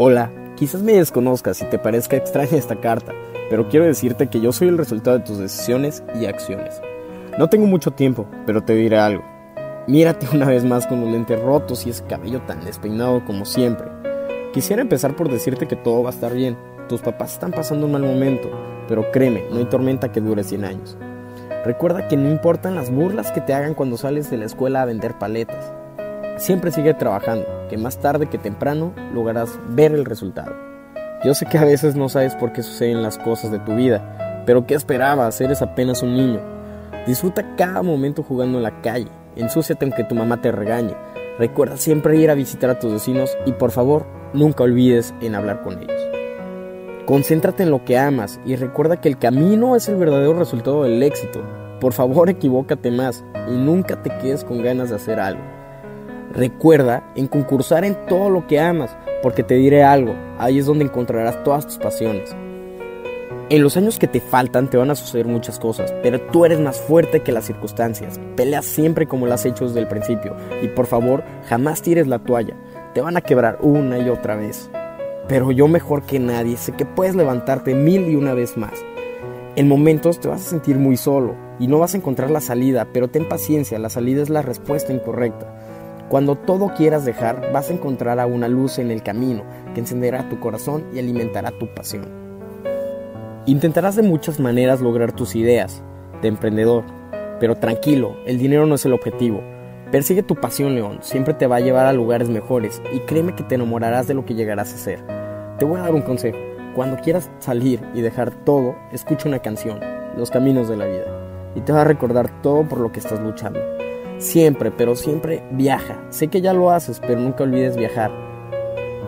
Hola, quizás me desconozcas y te parezca extraña esta carta, pero quiero decirte que yo soy el resultado de tus decisiones y acciones. No tengo mucho tiempo, pero te diré algo. Mírate una vez más con los lentes rotos y ese cabello tan despeinado como siempre. Quisiera empezar por decirte que todo va a estar bien. Tus papás están pasando un mal momento, pero créeme, no hay tormenta que dure 100 años. Recuerda que no importan las burlas que te hagan cuando sales de la escuela a vender paletas. Siempre sigue trabajando, que más tarde que temprano lograrás ver el resultado. Yo sé que a veces no sabes por qué suceden las cosas de tu vida, pero ¿qué esperabas? Eres apenas un niño. Disfruta cada momento jugando en la calle, ensúciate aunque tu mamá te regañe. Recuerda siempre ir a visitar a tus vecinos y por favor, nunca olvides en hablar con ellos. Concéntrate en lo que amas y recuerda que el camino es el verdadero resultado del éxito. Por favor, equivócate más y nunca te quedes con ganas de hacer algo. Recuerda en concursar en todo lo que amas, porque te diré algo, ahí es donde encontrarás todas tus pasiones. En los años que te faltan te van a suceder muchas cosas, pero tú eres más fuerte que las circunstancias. Pelea siempre como lo has hecho desde el principio y por favor jamás tires la toalla. Te van a quebrar una y otra vez. Pero yo mejor que nadie sé que puedes levantarte mil y una vez más. En momentos te vas a sentir muy solo y no vas a encontrar la salida, pero ten paciencia, la salida es la respuesta incorrecta. Cuando todo quieras dejar, vas a encontrar a una luz en el camino que encenderá tu corazón y alimentará tu pasión. Intentarás de muchas maneras lograr tus ideas de emprendedor, pero tranquilo, el dinero no es el objetivo. Persigue tu pasión, León, siempre te va a llevar a lugares mejores y créeme que te enamorarás de lo que llegarás a ser. Te voy a dar un consejo. Cuando quieras salir y dejar todo, escucha una canción, Los Caminos de la Vida, y te va a recordar todo por lo que estás luchando. Siempre, pero siempre viaja. Sé que ya lo haces, pero nunca olvides viajar.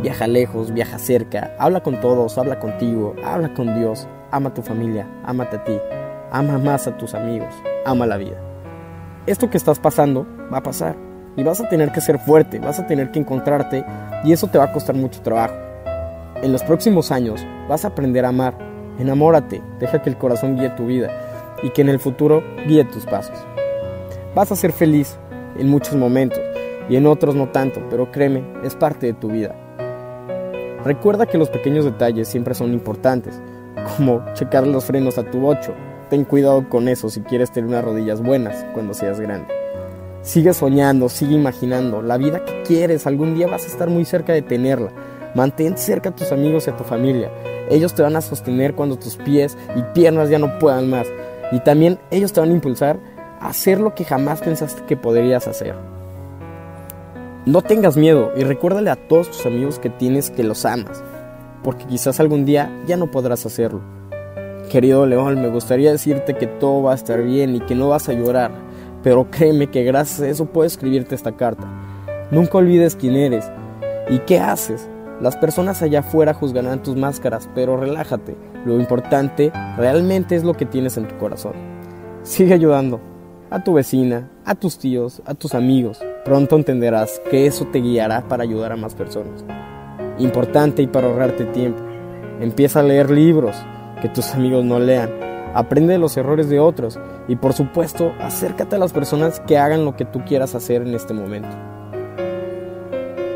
Viaja lejos, viaja cerca, habla con todos, habla contigo, habla con Dios, ama a tu familia, ámate a ti, ama más a tus amigos, ama la vida. Esto que estás pasando va a pasar y vas a tener que ser fuerte, vas a tener que encontrarte y eso te va a costar mucho trabajo. En los próximos años vas a aprender a amar, enamórate, deja que el corazón guíe tu vida y que en el futuro guíe tus pasos. Vas a ser feliz en muchos momentos y en otros no tanto, pero créeme, es parte de tu vida. Recuerda que los pequeños detalles siempre son importantes, como checar los frenos a tu 8. Ten cuidado con eso si quieres tener unas rodillas buenas cuando seas grande. Sigue soñando, sigue imaginando. La vida que quieres, algún día vas a estar muy cerca de tenerla. Mantén cerca a tus amigos y a tu familia. Ellos te van a sostener cuando tus pies y piernas ya no puedan más. Y también ellos te van a impulsar hacer lo que jamás pensaste que podrías hacer. No tengas miedo y recuérdale a todos tus amigos que tienes que los amas, porque quizás algún día ya no podrás hacerlo. Querido León, me gustaría decirte que todo va a estar bien y que no vas a llorar, pero créeme que gracias a eso puedo escribirte esta carta. Nunca olvides quién eres y qué haces. Las personas allá afuera juzgarán tus máscaras, pero relájate. Lo importante realmente es lo que tienes en tu corazón. Sigue ayudando, a tu vecina, a tus tíos, a tus amigos. Pronto entenderás que eso te guiará para ayudar a más personas. Importante y para ahorrarte tiempo. Empieza a leer libros que tus amigos no lean. Aprende de los errores de otros y por supuesto acércate a las personas que hagan lo que tú quieras hacer en este momento.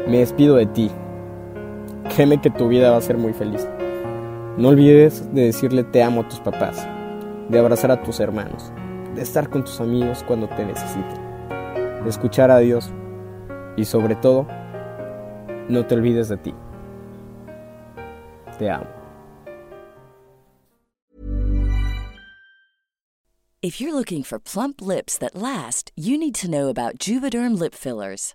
Me despido de ti. Créeme que tu vida va a ser muy feliz. No olvides de decirle te amo a tus papás, de abrazar a tus hermanos de estar con tus amigos cuando te necesiten, de escuchar a Dios y sobre todo, no te olvides de ti. Te amo. If you're looking for plump lips that last, you need to know about Juvederm lip fillers.